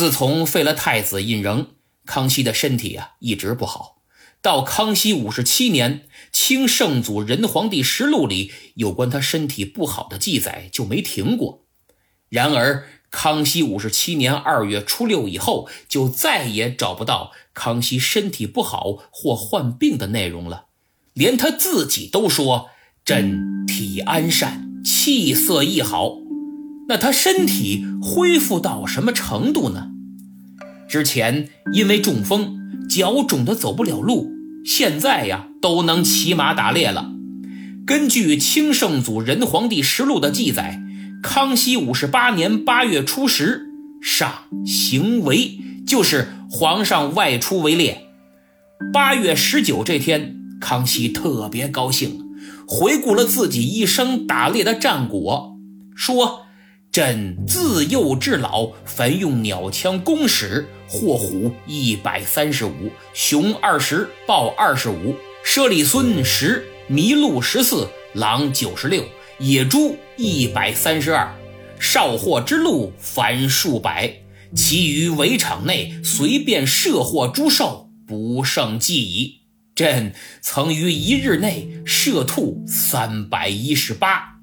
自从废了太子胤禛，康熙的身体啊一直不好。到康熙五十七年，《清圣祖仁皇帝实录》里有关他身体不好的记载就没停过。然而，康熙五十七年二月初六以后，就再也找不到康熙身体不好或患病的内容了。连他自己都说：“朕体安善，气色亦好。”那他身体恢复到什么程度呢？之前因为中风。脚肿得走不了路，现在呀都能骑马打猎了。根据《清圣祖仁皇帝实录》的记载，康熙五十八年八月初十，上行围，就是皇上外出围猎。八月十九这天，康熙特别高兴，回顾了自己一生打猎的战果，说。朕自幼至老，凡用鸟枪弓矢，获虎一百三十五，熊二十，豹二十五，猞猁狲十，麋鹿十四，狼九十六，野猪一百三十二，少获之鹿凡数百，其余围场内随便射获诸兽，不胜计矣。朕曾于一日内射兔三百一十八。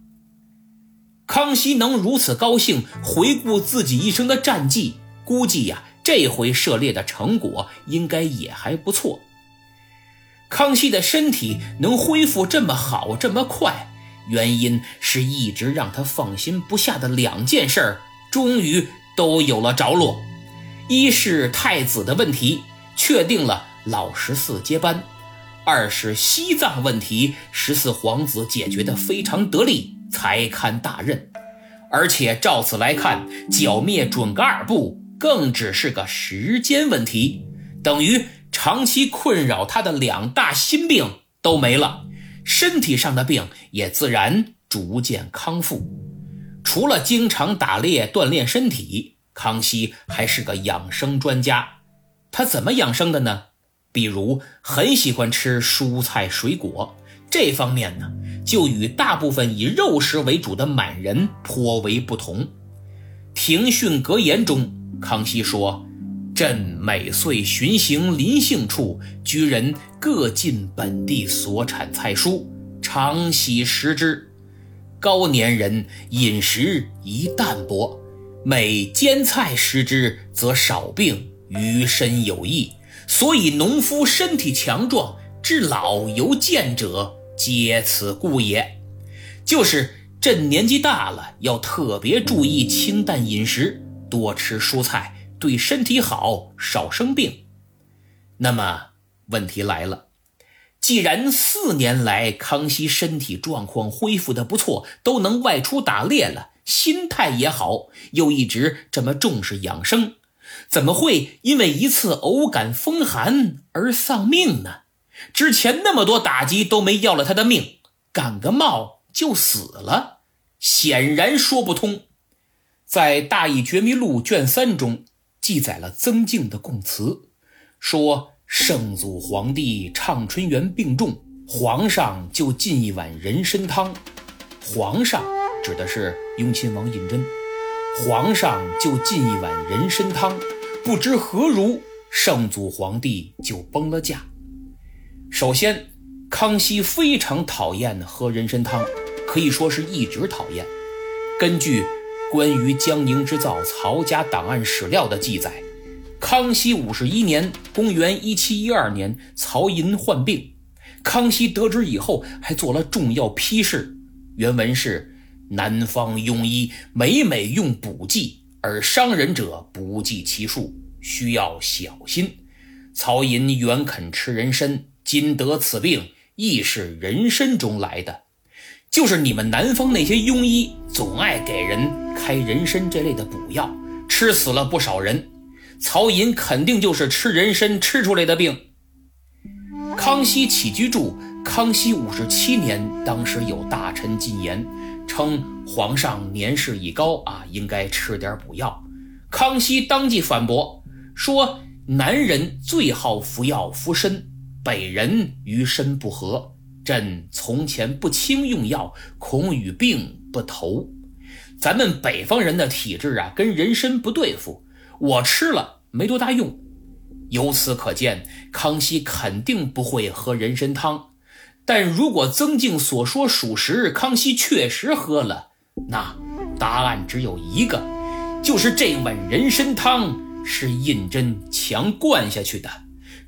康熙能如此高兴回顾自己一生的战绩，估计呀，这回涉猎的成果应该也还不错。康熙的身体能恢复这么好这么快，原因是一直让他放心不下的两件事儿，终于都有了着落。一是太子的问题确定了老十四接班，二是西藏问题，十四皇子解决的非常得力。才堪大任，而且照此来看，剿灭准噶尔部更只是个时间问题，等于长期困扰他的两大心病都没了，身体上的病也自然逐渐康复。除了经常打猎锻炼身体，康熙还是个养生专家。他怎么养生的呢？比如很喜欢吃蔬菜水果。这方面呢，就与大部分以肉食为主的满人颇为不同。庭训格言中，康熙说：“朕每岁巡行临幸处，居人各进本地所产菜蔬，常喜食之。高年人饮食宜淡薄，每煎菜食之，则少病，于身有益。所以农夫身体强壮，至老犹健者。”皆此故也，就是朕年纪大了，要特别注意清淡饮食，多吃蔬菜，对身体好，少生病。那么问题来了，既然四年来康熙身体状况恢复的不错，都能外出打猎了，心态也好，又一直这么重视养生，怎么会因为一次偶感风寒而丧命呢？之前那么多打击都没要了他的命，感个冒就死了，显然说不通。在《大义觉迷录》卷三中记载了曾静的供词，说圣祖皇帝畅春园病重，皇上就进一碗人参汤。皇上指的是雍亲王胤禛，皇上就进一碗人参汤，不知何如，圣祖皇帝就崩了驾。首先，康熙非常讨厌喝人参汤，可以说是一直讨厌。根据关于江宁织造曹家档案史料的记载，康熙五十一年（公元1712年），曹寅患病，康熙得知以后还做了重要批示。原文是：“南方庸医每每用补剂，而伤人者不计其数，需要小心。曹寅原肯吃人参。”今得此病，亦是人参中来的，就是你们南方那些庸医总爱给人开人参这类的补药，吃死了不少人。曹寅肯定就是吃人参吃出来的病。康熙起居注：康熙五十七年，当时有大臣进言，称皇上年事已高啊，应该吃点补药。康熙当即反驳说：男人最好服药服参。北人与身不和，朕从前不轻用药，恐与病不投。咱们北方人的体质啊，跟人参不对付。我吃了没多大用。由此可见，康熙肯定不会喝人参汤。但如果曾静所说属实，康熙确实喝了，那答案只有一个，就是这碗人参汤是胤禛强灌下去的。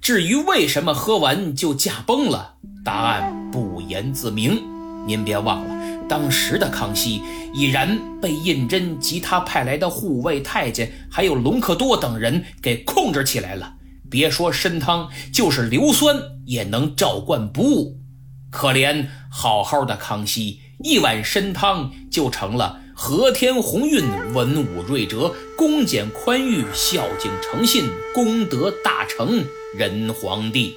至于为什么喝完就驾崩了，答案不言自明。您别忘了，当时的康熙已然被胤禛及他派来的护卫太监，还有隆科多等人给控制起来了。别说参汤，就是硫酸也能照灌不误。可怜好好的康熙，一碗参汤就成了和天鸿运、文武瑞哲、恭俭宽裕、孝敬诚信、功德大成仁皇帝。